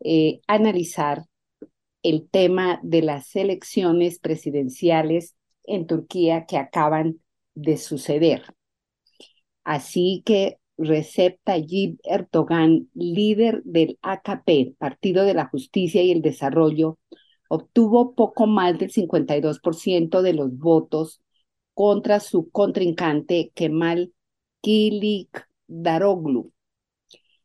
eh, analizar el tema de las elecciones presidenciales en Turquía que acaban de suceder. Así que Recep Tayyip Erdogan, líder del AKP, Partido de la Justicia y el Desarrollo, obtuvo poco más del 52% de los votos contra su contrincante Kemal Daroglu.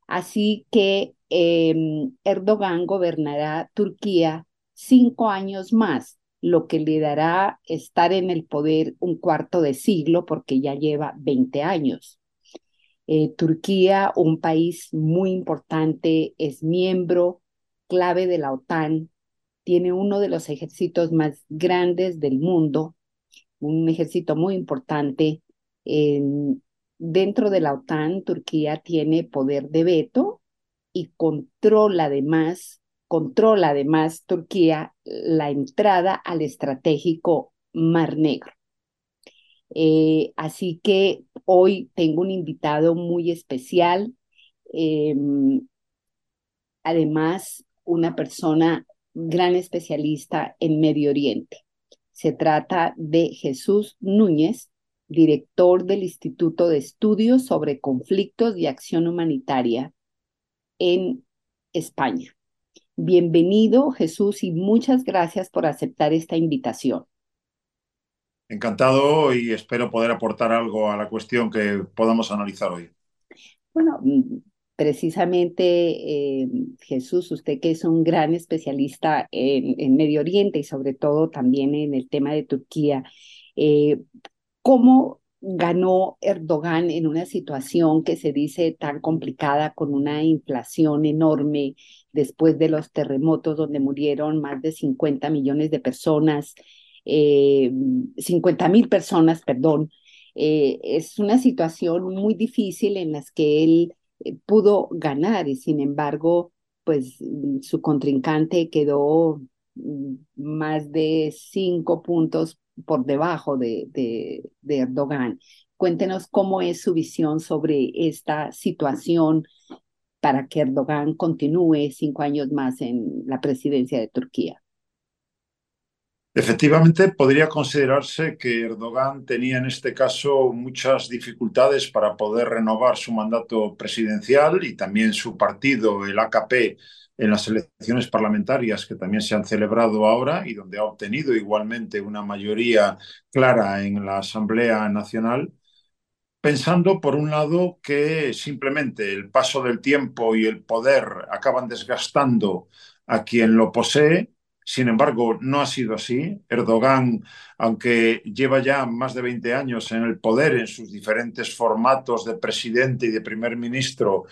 Así que em, Erdogan gobernará Turquía cinco años más, lo que le dará estar en el poder un cuarto de siglo porque ya lleva 20 años. Eh, Turquía, un país muy importante, es miembro clave de la OTAN, tiene uno de los ejércitos más grandes del mundo, un ejército muy importante. dentro de la OTAN, Turquía tiene poder de veto y controla además, controla además Turquía la entrada al estratégico Mar Negro. Eh, así que hoy tengo un invitado muy especial, em, además una persona gran especialista en Medio Oriente. Se trata de Jesús Núñez, director del Instituto de Estudios sobre Conflictos y Acción Humanitaria en España. Bienvenido, Jesús, y muchas gracias por aceptar esta invitación. Encantado y espero poder aportar algo a la cuestión que podamos analizar hoy. Bueno, precisamente eh, Jesús, usted que es un gran especialista en, Medio Oriente y sobre todo también en el tema de Turquía, eh, ¿cómo ganó Erdogan en una situación que se dice tan complicada con una inflación enorme después de los terremotos donde murieron más de 50 millones de personas, 50 eh, mil personas, perdón? es una situación muy difícil en las que él eh, pudo ganar y sin embargo, pues su contrincante quedó más de cinco puntos por debajo de, Erdogan. Cuéntenos cómo es su visión sobre esta situación para que Erdogan continúe cinco años más en la presidencia de Turquía. Efectivamente, podría considerarse que Erdogan tenía en este caso muchas dificultades para poder renovar su mandato presidencial y también su partido, el AKP, en las elecciones parlamentarias que también se han celebrado ahora y donde ha obtenido igualmente una mayoría clara en la Asamblea Nacional, pensando por un lado que simplemente el paso del tiempo y el poder acaban desgastando a quien lo posee sin embargo, no ha sido así. Erdogan, aunque lleva ya más de 20 años en el poder en sus diferentes formatos de presidente y de primer ministro,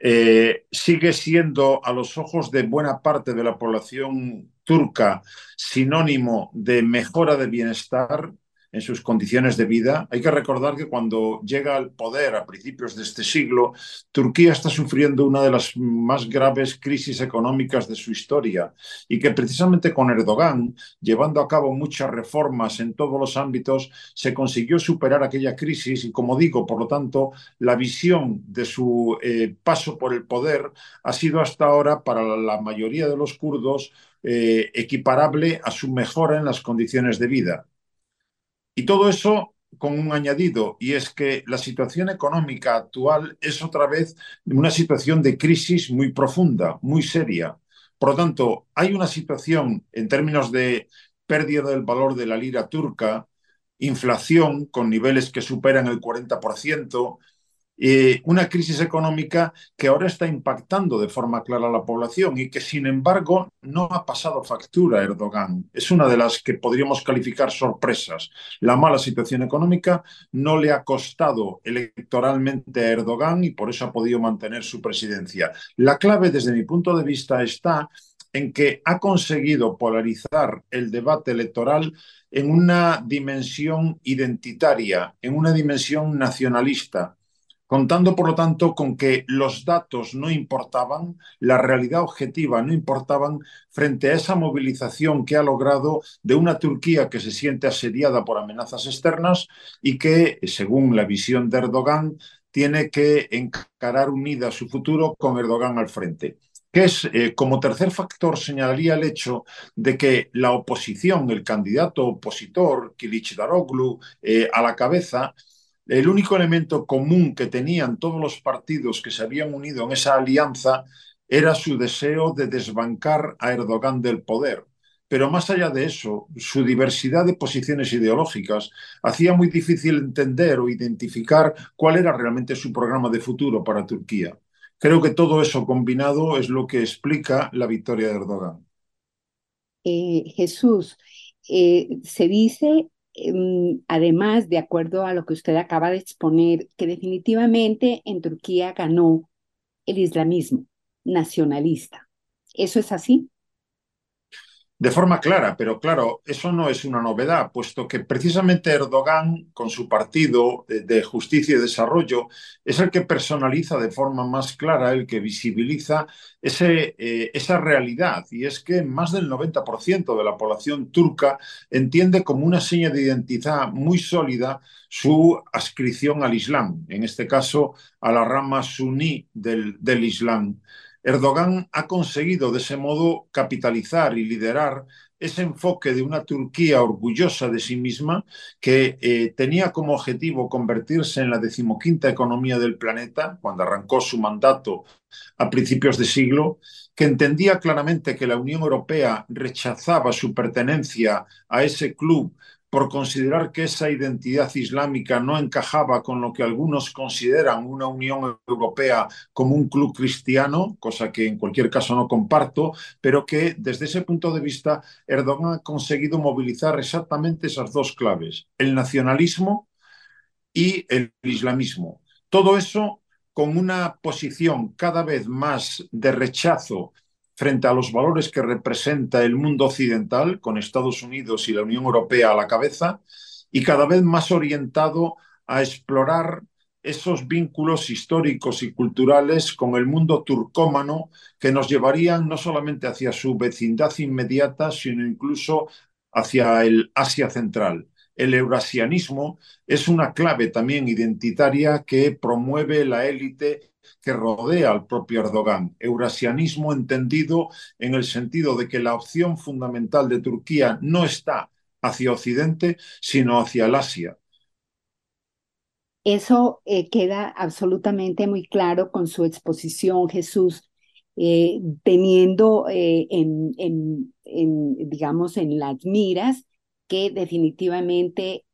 eh, sigue siendo a los ojos de buena parte de la población turca sinónimo de mejora de bienestar, en sus condiciones de vida. Hay que recordar que cuando llega al poder a principios de este siglo, Turquía está sufriendo una de las más graves crisis económicas de su historia y que precisamente con Erdogan, llevando a cabo muchas reformas en todos los ámbitos, se consiguió superar aquella crisis y, como digo, por lo tanto, la visión de su eh, paso por el poder ha sido hasta ahora para la mayoría de los kurdos eh, equiparable a su mejora en las condiciones de vida. Y todo eso con un añadido, y es que la situación económica actual es otra vez una situación de crisis muy profunda, muy seria. Por lo tanto, hay una situación en términos de pérdida del valor de la lira turca, inflación con niveles que superan el 40%, eh, una crisis económica que ahora está impactando de forma clara a la población y que, sin embargo, no ha pasado factura a Erdogan. Es una de las que podríamos calificar sorpresas. La mala situación económica no le ha costado electoralmente a Erdogan y por eso ha podido mantener su presidencia. La clave, desde mi punto de vista, está en que ha conseguido polarizar el debate electoral en una dimensión identitaria, en una dimensión nacionalista, contando por lo tanto con que los datos no importaban, la realidad objetiva no importaban frente a esa movilización que ha logrado de una Turquía que se siente asediada por amenazas externas y que, según la visión de Erdogan, tiene que encarar unida su futuro con Erdogan al frente que es, eh, como tercer factor, señalaría el hecho de que la oposición, el candidato opositor, Kilic Daroglu, eh, a la cabeza, el único elemento común que tenían todos los partidos que se habían unido en esa alianza era su deseo de desbancar a Erdogan del poder. Pero más allá de eso, su diversidad de posiciones ideológicas hacía muy difícil entender o identificar cuál era realmente su programa de futuro para Turquía. Creo que todo eso combinado es lo que explica la victoria de Erdogan. Eh, Jesús, eh, se dice además, de acuerdo a lo que usted acaba de exponer, que definitivamente en Turquía ganó el islamismo nacionalista. ¿Eso es así? De forma clara, pero claro, eso no es una novedad, puesto que precisamente Erdogan, con su partido de justicia y desarrollo, es el que personaliza de forma más clara, el que visibiliza eh, esa realidad. Y es que más del 90% de la población turca entiende como una seña de identidad muy sólida su adscripción al Islam, en este caso a la rama suní del Islam. Erdogan ha conseguido de ese modo capitalizar y liderar ese enfoque de una Turquía orgullosa de sí misma que eh, tenía como objetivo convertirse en la decimoquinta economía del planeta cuando arrancó su mandato a principios de siglo, que entendía claramente que la Unión Europea rechazaba su pertenencia a ese club por considerar que esa identidad islámica no encajaba con lo que algunos consideran una Unión Europea como un club cristiano, cosa que en cualquier caso no comparto, pero que desde ese punto de vista Erdogan ha conseguido movilizar exactamente esas dos claves, el nacionalismo y el islamismo. Todo eso con una posición cada vez más de rechazo frente a los valores que representa el mundo occidental, con Estados Unidos y la Unión Europea a la cabeza, y cada vez más orientado a explorar esos vínculos históricos y culturales con el mundo turcómano que nos llevarían no solamente hacia su vecindad inmediata, sino incluso hacia el Asia Central. El eurasianismo es una clave también identitaria que promueve la élite que rodea al propio Erdogan. Eurasianismo entendido en el sentido de que la opción fundamental de Turquía no está hacia Occidente, sino hacia el Asia. Eso eh, queda absolutamente muy claro con su exposición, Jesús, eh, teniendo eh, en, en, digamos, en las miras que definitivamente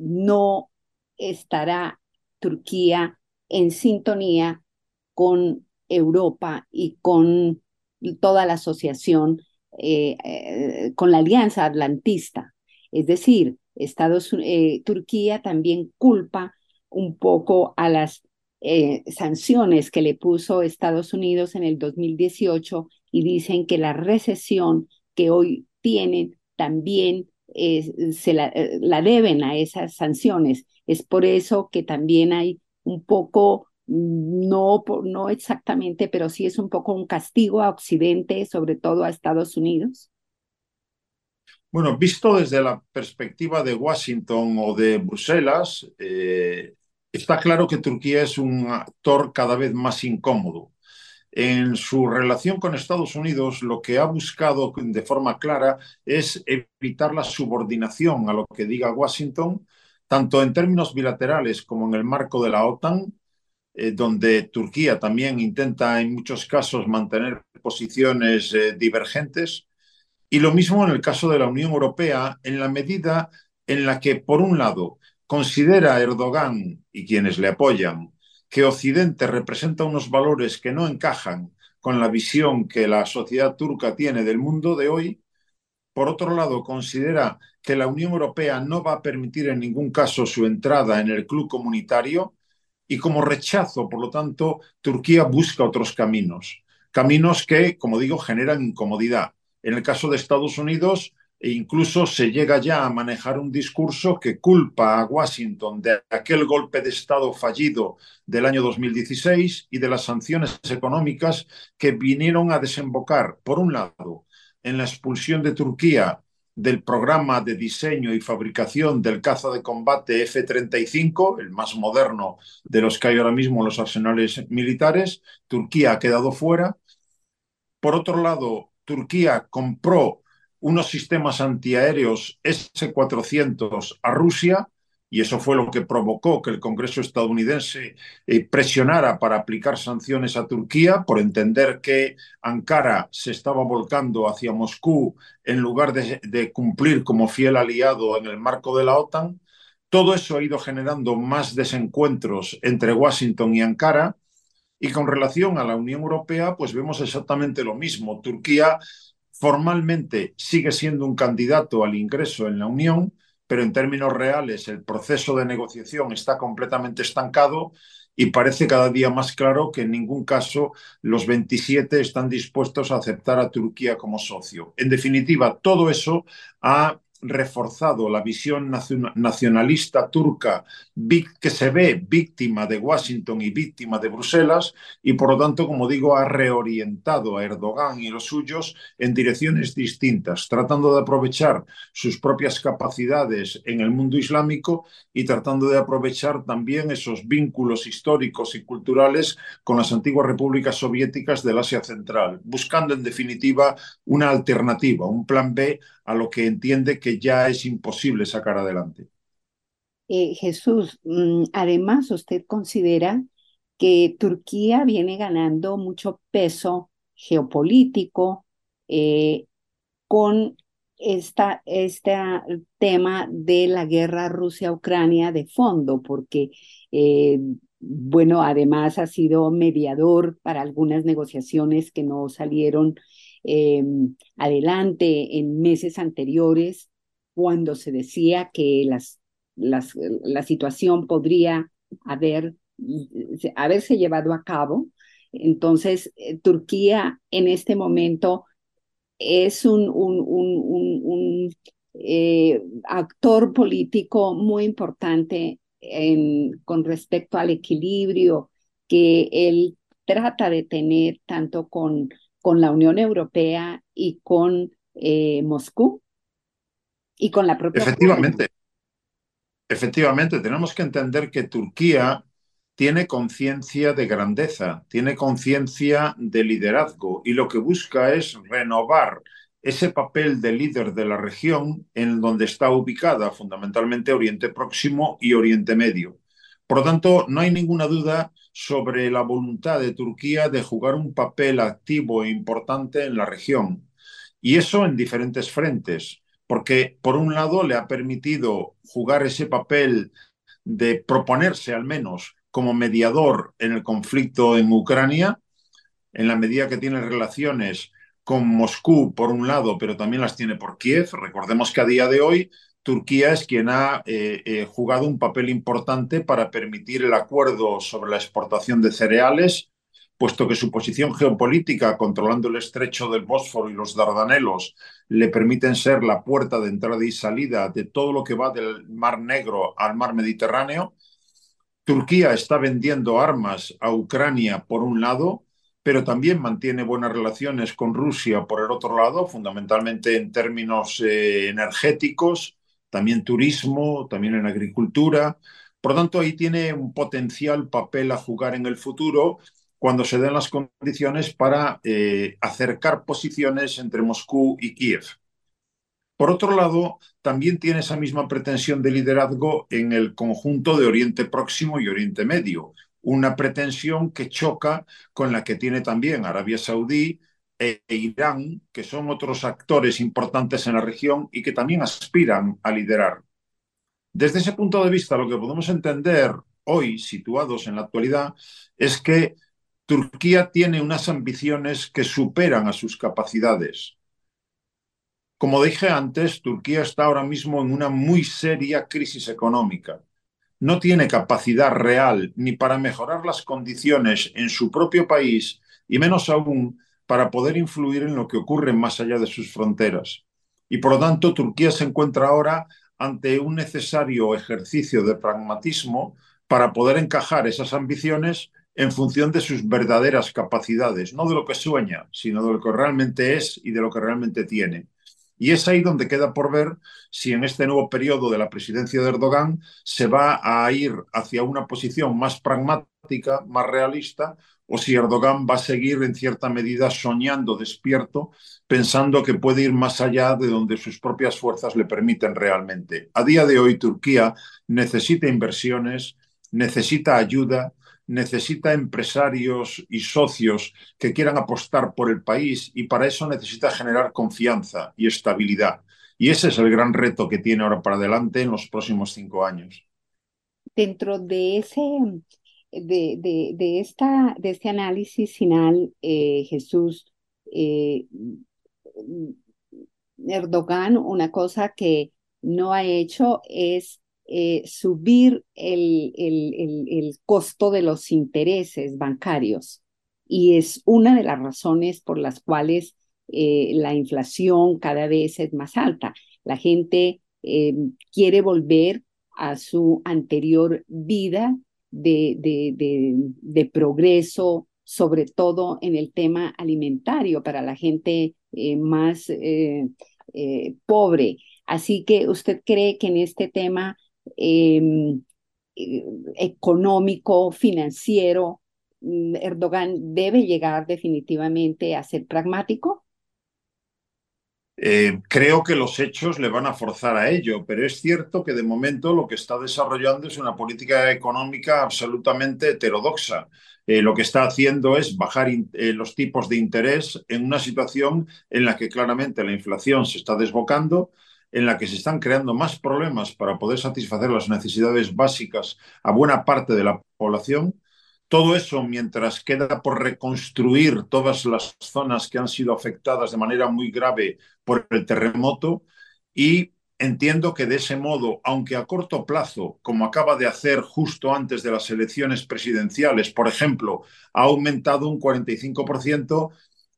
no estará Turquía en sintonía con Europa y con toda la asociación, eh, eh, con la Alianza Atlantista. Es decir, Estados, eh, Turquía también culpa un poco a las sanciones que le puso Estados Unidos en el 2018 y dicen que la recesión que hoy tienen también se la deben a esas sanciones. Es por eso que también hay un poco, no, no exactamente, pero sí es un poco un castigo a Occidente, sobre todo a Estados Unidos? Bueno, visto desde la perspectiva de Washington o de Bruselas, eh, está claro que Turquía es un actor cada vez más incómodo. En su relación con Estados Unidos, lo que ha buscado de forma clara es evitar la subordinación a lo que diga Washington tanto en términos bilaterales como en el marco de la OTAN, eh, donde Turquía también intenta en muchos casos mantener posiciones eh, divergentes. Y lo mismo en el caso de la Unión Europea, en la medida en la que, por un lado, considera Erdogan y quienes le apoyan que Occidente representa unos valores que no encajan con la visión que la sociedad turca tiene del mundo de hoy, por otro lado, considera que la Unión Europea no va a permitir en ningún caso su entrada en el club comunitario y como rechazo, por lo tanto, Turquía busca otros caminos, caminos que, como digo, generan incomodidad. En el caso de Estados Unidos, e incluso se llega ya a manejar un discurso que culpa a Washington de aquel golpe de Estado fallido del año 2016 y de las sanciones económicas que vinieron a desembocar, por un lado, en la expulsión de Turquía del programa de diseño y fabricación del caza de combate F-35, el más moderno de los que hay ahora mismo en los arsenales militares. Turquía ha quedado fuera. Por otro lado, Turquía compró unos sistemas antiaéreos S-400 a Rusia y eso fue lo que provocó que el Congreso estadounidense eh, presionara para aplicar sanciones a Turquía por entender que Ankara se estaba volcando hacia Moscú en lugar de, de cumplir como fiel aliado en el marco de la OTAN. Todo eso ha ido generando más desencuentros entre Washington y Ankara. Y con relación a la Unión Europea, pues vemos exactamente lo mismo. Turquía formalmente sigue siendo un candidato al ingreso en la Unión, pero en términos reales el proceso de negociación está completamente estancado y parece cada día más claro que en ningún caso los 27 están dispuestos a aceptar a Turquía como socio. En definitiva, todo eso ha reforzado la visión nacionalista turca que se ve víctima de Washington y víctima de Bruselas y por lo tanto, como digo, ha reorientado a Erdogan y los suyos en direcciones distintas, tratando de aprovechar sus propias capacidades en el mundo islámico y tratando de aprovechar también esos vínculos históricos y culturales con las antiguas repúblicas soviéticas del Asia Central, buscando en definitiva una alternativa, un plan B a lo que entiende que ya es imposible sacar adelante. Eh, Jesús, mm, además usted considera que Turquía viene ganando mucho peso geopolítico eh, con esta, este tema de la guerra Rusia-Ucrania de fondo, porque, eh, bueno, además ha sido mediador para algunas negociaciones que no salieron Em, adelante en meses anteriores, cuando se decía que las, la situación podría haber, haberse llevado a cabo. Entonces, eh, Turquía en este momento es un, un, un, eh, actor político muy importante con respecto al equilibrio que él trata de tener tanto con con la Unión Europea y con eh, Moscú y con la propia. Efectivamente. Efectivamente, tenemos que entender que Turquía tiene conciencia de grandeza, tiene conciencia de liderazgo y lo que busca es renovar ese papel de líder de la región en donde está ubicada fundamentalmente Oriente Próximo y Oriente Medio. Por lo tanto, no hay ninguna duda sobre la voluntad de Turquía de jugar un papel activo e importante en la región. Y eso en diferentes frentes, porque por un lado le ha permitido jugar ese papel de proponerse al menos como mediador en el conflicto en Ucrania, en la medida que tiene relaciones con Moscú por un lado, pero también las tiene por Kiev. Recordemos que a día de hoy Turquía es quien ha eh, eh, jugado un papel importante para permitir el acuerdo sobre la exportación de cereales, puesto que su posición geopolítica controlando el estrecho del Bósforo y los Dardanelos le permiten ser la puerta de entrada y salida de todo lo que va del Mar Negro al Mar Mediterráneo. Turquía está vendiendo armas a Ucrania por un lado, pero también mantiene buenas relaciones con Rusia por el otro lado, fundamentalmente en términos eh, energéticos también turismo, también en agricultura. Por lo tanto, ahí tiene un potencial papel a jugar en el futuro cuando se den las condiciones para eh, acercar posiciones entre Moscú y Kiev. Por otro lado, también tiene esa misma pretensión de liderazgo en el conjunto de Oriente Próximo y Oriente Medio, una pretensión que choca con la que tiene también Arabia Saudí, e Irán, que son otros actores importantes en la región y que también aspiran a liderar. Desde ese punto de vista, lo que podemos entender hoy, situados en la actualidad, es que Turquía tiene unas ambiciones que superan a sus capacidades. Como dije antes, Turquía está ahora mismo en una muy seria crisis económica. No tiene capacidad real ni para mejorar las condiciones en su propio país y menos aún para poder influir en lo que ocurre más allá de sus fronteras. Y por lo tanto, Turquía se encuentra ahora ante un necesario ejercicio de pragmatismo para poder encajar esas ambiciones en función de sus verdaderas capacidades, no de lo que sueña, sino de lo que realmente es y de lo que realmente tiene. Y es ahí donde queda por ver si en este nuevo periodo de la presidencia de Erdogan se va a ir hacia una posición más pragmática, más realista, o si Erdogan va a seguir en cierta medida soñando despierto, pensando que puede ir más allá de donde sus propias fuerzas le permiten realmente. A día de hoy Turquía necesita inversiones, necesita ayuda, necesita empresarios y socios que quieran apostar por el país y para eso necesita generar confianza y estabilidad. Y ese es el gran reto que tiene ahora para adelante en los próximos cinco años. Dentro de ese, de, de, esta, de este análisis final, eh, Jesús, eh, Erdogan, una cosa que no ha hecho es eh, subir el, el, el, costo de los intereses bancarios. Y es una de las razones por las cuales eh, la inflación cada vez es más alta. La gente eh, quiere volver a su anterior vida de, de, de, progreso, sobre todo en el tema alimentario para la gente más pobre. Así que usted cree que en este tema Em, eh, económico, financiero, mm, Erdogan debe llegar definitivamente a ser pragmático? Eh, creo que los hechos le van a forzar a ello, pero es cierto que de momento lo que está desarrollando es una política económica absolutamente heterodoxa. Eh, lo que está haciendo es bajar los tipos de interés en una situación en la que claramente la inflación se está desbocando, en la que se están creando más problemas para poder satisfacer las necesidades básicas a buena parte de la población. Todo eso mientras queda por reconstruir todas las zonas que han sido afectadas de manera muy grave por el terremoto y entiendo que de ese modo, aunque a corto plazo, como acaba de hacer justo antes de las elecciones presidenciales, por ejemplo, ha aumentado un 45%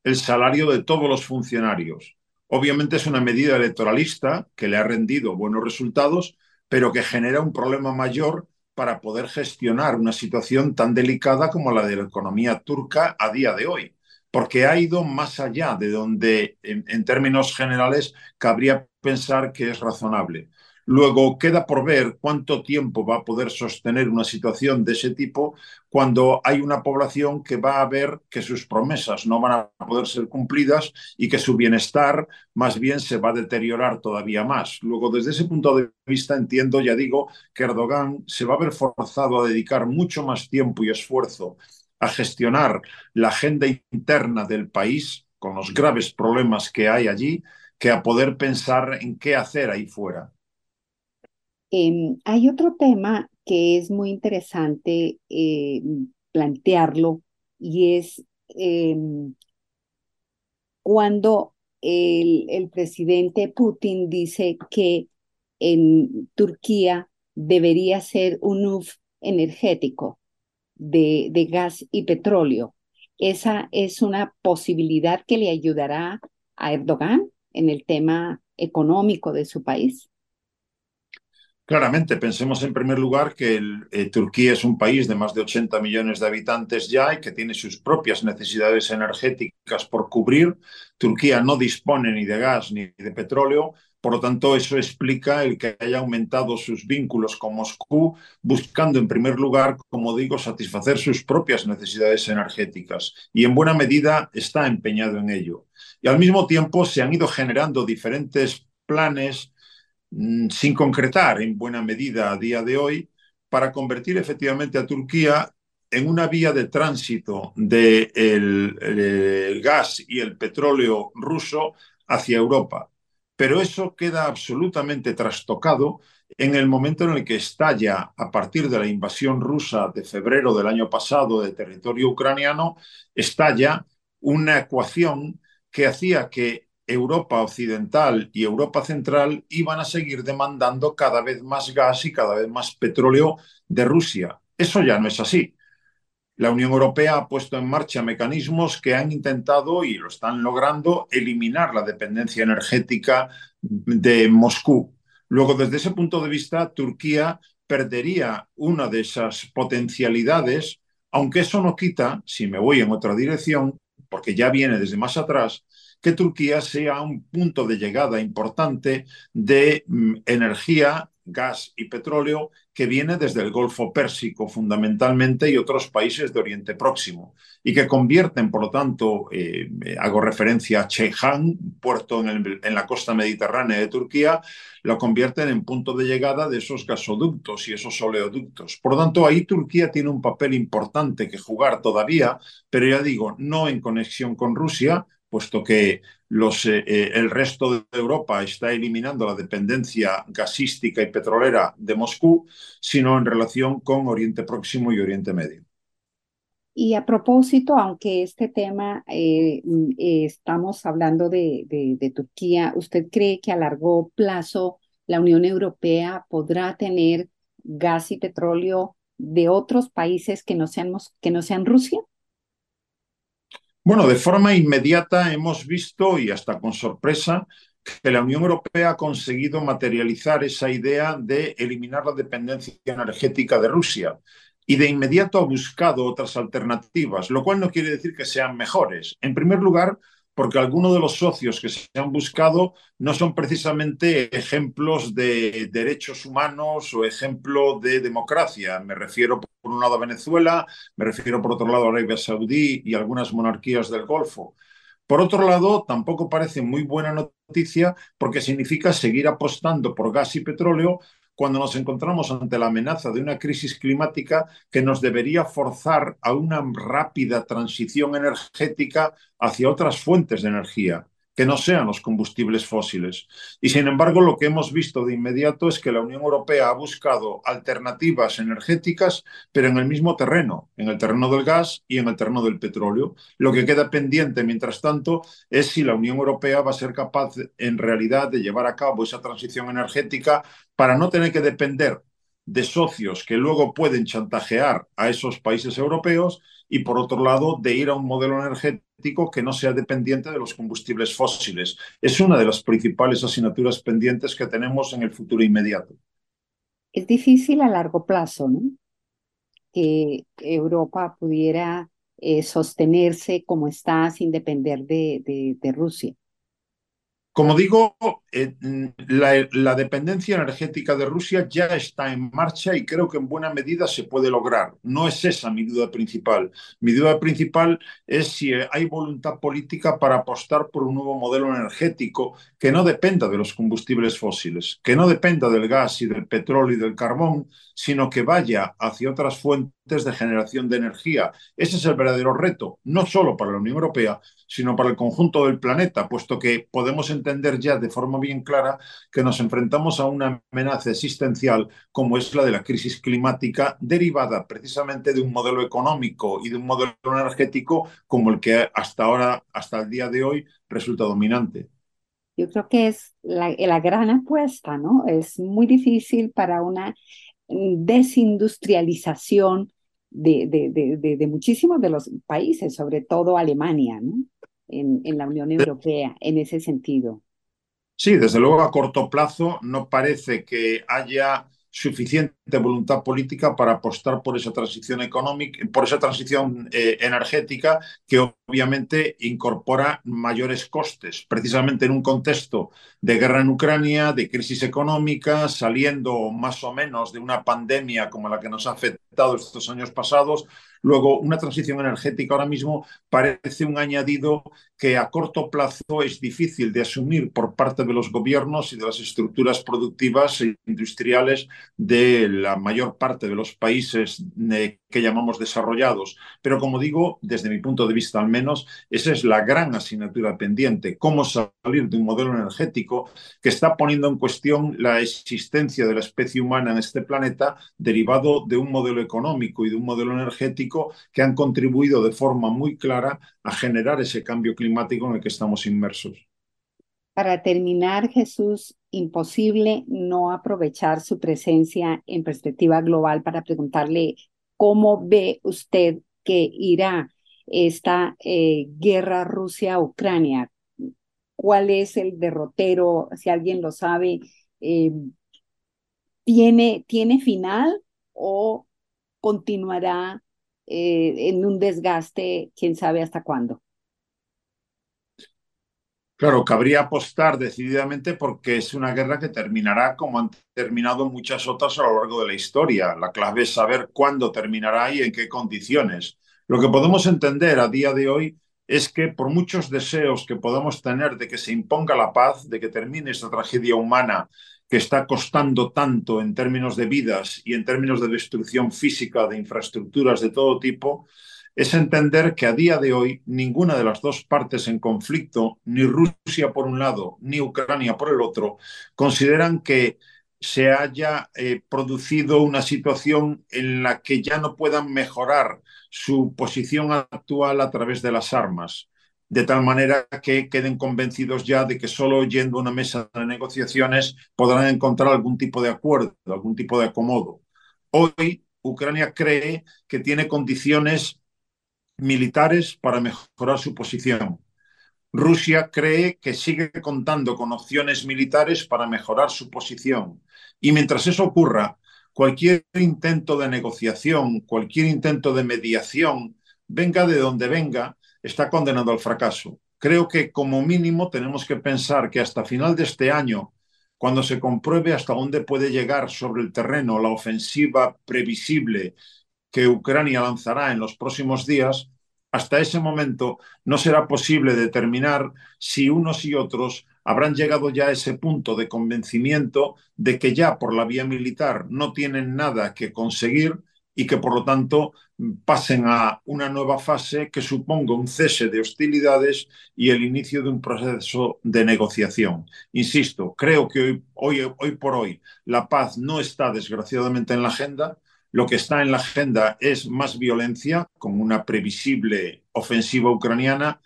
el salario de todos los funcionarios. Obviamente es una medida electoralista que le ha rendido buenos resultados, pero que genera un problema mayor para poder gestionar una situación tan delicada como la de la economía turca a día de hoy, porque ha ido más allá de donde, en, términos generales, cabría pensar que es razonable. Luego queda por ver cuánto tiempo va a poder sostener una situación de ese tipo cuando hay una población que va a ver que sus promesas no van a poder ser cumplidas y que su bienestar más bien se va a deteriorar todavía más. Luego, desde ese punto de vista, entiendo, ya digo, que Erdogan se va a ver forzado a dedicar mucho más tiempo y esfuerzo a gestionar la agenda interna del país con los graves problemas que hay allí, que a poder pensar en qué hacer ahí fuera. Em, hay otro tema que es muy interesante eh, plantearlo y es em, cuando el, presidente Putin dice que en Turquía debería ser un UF energético de gas y petróleo. Esa es una posibilidad que le ayudará a Erdogan en el tema económico de su país. Claramente, pensemos en primer lugar que eh, Turquía es un país de más de 80 millones de habitantes ya y que tiene sus propias necesidades energéticas por cubrir. Turquía no dispone ni de gas ni de petróleo, por lo tanto, eso explica el que haya aumentado sus vínculos con Moscú, buscando en primer lugar, como digo, satisfacer sus propias necesidades energéticas. Y en buena medida está empeñado en ello. Y al mismo tiempo se han ido generando diferentes planes sin concretar en buena medida a día de hoy, para convertir efectivamente a Turquía en una vía de tránsito del de gas y el petróleo ruso hacia Europa. Pero eso queda absolutamente trastocado en el momento en el que estalla, a partir de la invasión rusa de febrero del año pasado de territorio ucraniano, estalla una ecuación que hacía que Europa Occidental y Europa Central iban a seguir demandando cada vez más gas y cada vez más petróleo de Rusia. Eso ya no es así. La Unión Europea ha puesto en marcha mecanismos que han intentado y lo están logrando eliminar la dependencia energética de Moscú. Luego, desde ese punto de vista, Turquía perdería una de esas potencialidades, aunque eso no quita, si me voy en otra dirección, porque ya viene desde más atrás, que Turquía sea un punto de llegada importante de mm, energía, gas y petróleo que viene desde el Golfo Pérsico fundamentalmente y otros países de Oriente Próximo y que convierten, por lo tanto, eh, hago referencia a Ceyhan, puerto en, en, la costa mediterránea de Turquía, lo convierten en punto de llegada de esos gasoductos y esos oleoductos. Por lo tanto, ahí Turquía tiene un papel importante que jugar todavía, pero ya digo, no en conexión con Rusia, puesto que eh, eh, el resto de Europa está eliminando la dependencia gasística y petrolera de Moscú, sino en relación con Oriente Próximo y Oriente Medio. Y a propósito, aunque este tema eh, estamos hablando de, Turquía, ¿usted cree que a largo plazo la Unión Europea podrá tener gas y petróleo de otros países que no sean Rusia? Bueno, de forma inmediata hemos visto, y hasta con sorpresa, que la Unión Europea ha conseguido materializar esa idea de eliminar la dependencia energética de Rusia y de inmediato ha buscado otras alternativas, lo cual no quiere decir que sean mejores. En primer lugar, porque algunos de los socios que se han buscado no son precisamente ejemplos de derechos humanos o ejemplo de democracia. Me refiero por un lado a Venezuela, me refiero por otro lado a Arabia Saudí y algunas monarquías del Golfo. Por otro lado, tampoco parece muy buena noticia porque significa seguir apostando por gas y petróleo cuando nos encontramos ante la amenaza de una crisis climática que nos debería forzar a una rápida transición energética hacia otras fuentes de energía que no sean los combustibles fósiles. Y sin embargo, lo que hemos visto de inmediato es que la Unión Europea ha buscado alternativas energéticas, pero en el mismo terreno, en el terreno del gas y en el terreno del petróleo. Lo que queda pendiente, mientras tanto, es si la Unión Europea va a ser capaz en realidad de llevar a cabo esa transición energética para no tener que depender de socios que luego pueden chantajear a esos países europeos y por otro lado de ir a un modelo energético que no sea dependiente de los combustibles fósiles. Es una de las principales asignaturas pendientes que tenemos en el futuro inmediato. Es difícil a largo plazo, ¿no? Que Europa pudiera eh, sostenerse como está sin depender de, de Rusia. Como digo, eh, la, dependencia energética de Rusia ya está en marcha y creo que en buena medida se puede lograr. No es esa mi duda principal. Mi duda principal es si hay voluntad política para apostar por un nuevo modelo energético que no dependa de los combustibles fósiles, que no dependa del gas y del petróleo y del carbón, sino que vaya hacia otras fuentes de generación de energía. Ese es el verdadero reto, no solo para la Unión Europea, sino para el conjunto del planeta, puesto que podemos entender ya de forma bien clara que nos enfrentamos a una amenaza existencial como es la de la crisis climática derivada precisamente de un modelo económico y de un modelo energético como el que hasta ahora, hasta el día de hoy, resulta dominante. Yo creo que es la, gran apuesta, ¿no? Es muy difícil para una desindustrialización de, de, de, de, muchísimos de los países, sobre todo Alemania, ¿no? En, en la Unión Europea, en ese sentido. Sí, desde luego a corto plazo no parece que haya suficiente voluntad política para apostar por esa transición económica, por esa transición eh, energética que obviamente incorpora mayores costes, precisamente en un contexto de guerra en Ucrania, de crisis económica, saliendo más o menos de una pandemia como la que nos ha afectado estos años pasados, Luego, una transición energética ahora mismo parece un añadido que a corto plazo es difícil de asumir por parte de los gobiernos y de las estructuras productivas e industriales de la mayor parte de los países que llamamos desarrollados. Pero como digo, desde mi punto de vista al menos, esa es la gran asignatura pendiente, cómo salir de un modelo energético que está poniendo en cuestión la existencia de la especie humana en este planeta derivado de un modelo económico y de un modelo energético que han contribuido de forma muy clara a generar ese cambio climático en el que estamos inmersos. Para terminar, Jesús, imposible no aprovechar su presencia en perspectiva global para preguntarle cómo ve usted que irá esta eh, guerra Rusia-Ucrania. ¿Cuál es el derrotero? Si alguien lo sabe, eh, ¿tiene, ¿tiene final o continuará eh, en un desgaste, quién sabe hasta cuándo? Claro, cabría apostar decididamente porque es una guerra que terminará como han terminado muchas otras a lo largo de la historia. La clave es saber cuándo terminará y en qué condiciones. Lo que podemos entender a día de hoy es que por muchos deseos que podamos tener de que se imponga la paz, de que termine esta tragedia humana que está costando tanto en términos de vidas y en términos de destrucción física de infraestructuras de todo tipo, es entender que a día de hoy ninguna de las dos partes en conflicto, ni Rusia por un lado, ni Ucrania por el otro, consideran que se haya eh, producido una situación en la que ya no puedan mejorar su posición actual a través de las armas, de tal manera que queden convencidos ya de que solo yendo a una mesa de negociaciones podrán encontrar algún tipo de acuerdo, algún tipo de acomodo. Hoy Ucrania cree que tiene condiciones militares para mejorar su posición. Rusia cree que sigue contando con opciones militares para mejorar su posición. Y mientras eso ocurra, cualquier intento de negociación, cualquier intento de mediación, venga de donde venga, está condenado al fracaso. Creo que como mínimo tenemos que pensar que hasta final de este año, cuando se compruebe hasta dónde puede llegar sobre el terreno la ofensiva previsible que Ucrania lanzará en los próximos días, hasta ese momento no será posible determinar si unos y otros habrán llegado ya a ese punto de convencimiento de que ya por la vía militar no tienen nada que conseguir y que por lo tanto pasen a una nueva fase que suponga un cese de hostilidades y el inicio de un proceso de negociación. Insisto, creo que hoy, hoy, hoy por hoy la paz no está desgraciadamente en la agenda, lo que está en la agenda es más violencia, con una previsible ofensiva ucraniana,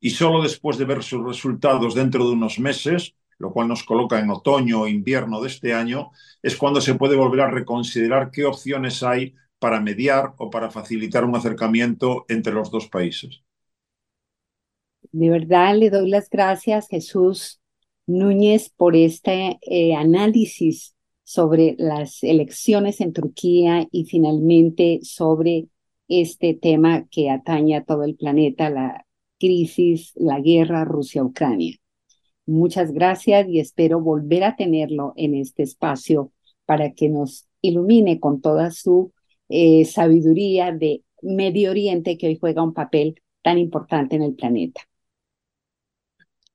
y solo después de ver sus resultados dentro de unos meses, lo cual nos coloca en otoño o invierno de este año, es cuando se puede volver a reconsiderar qué opciones hay para mediar o para facilitar un acercamiento entre los dos países. De verdad le doy las gracias, Jesús Núñez, por este eh, análisis sobre las elecciones en Turquía y finalmente sobre este tema que atañe a todo el planeta, la crisis, la guerra Rusia-Ucrania. Muchas gracias y espero volver a tenerlo en este espacio para que nos ilumine con toda su eh, sabiduría de Medio Oriente que hoy juega un papel tan importante en el planeta.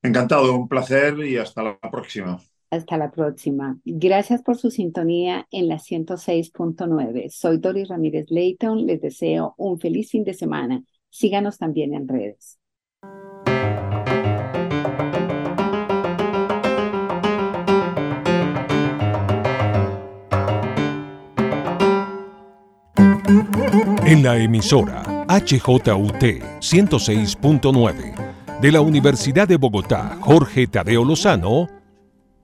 Encantado, un placer y hasta la próxima. Hasta la próxima. Gracias por su sintonía en la 106.9. Soy Doris Ramírez Leighton. Les deseo un feliz fin de semana. Síganos también en redes. En la emisora HJUT 106.9 de la Universidad de Bogotá, Jorge Tadeo Lozano,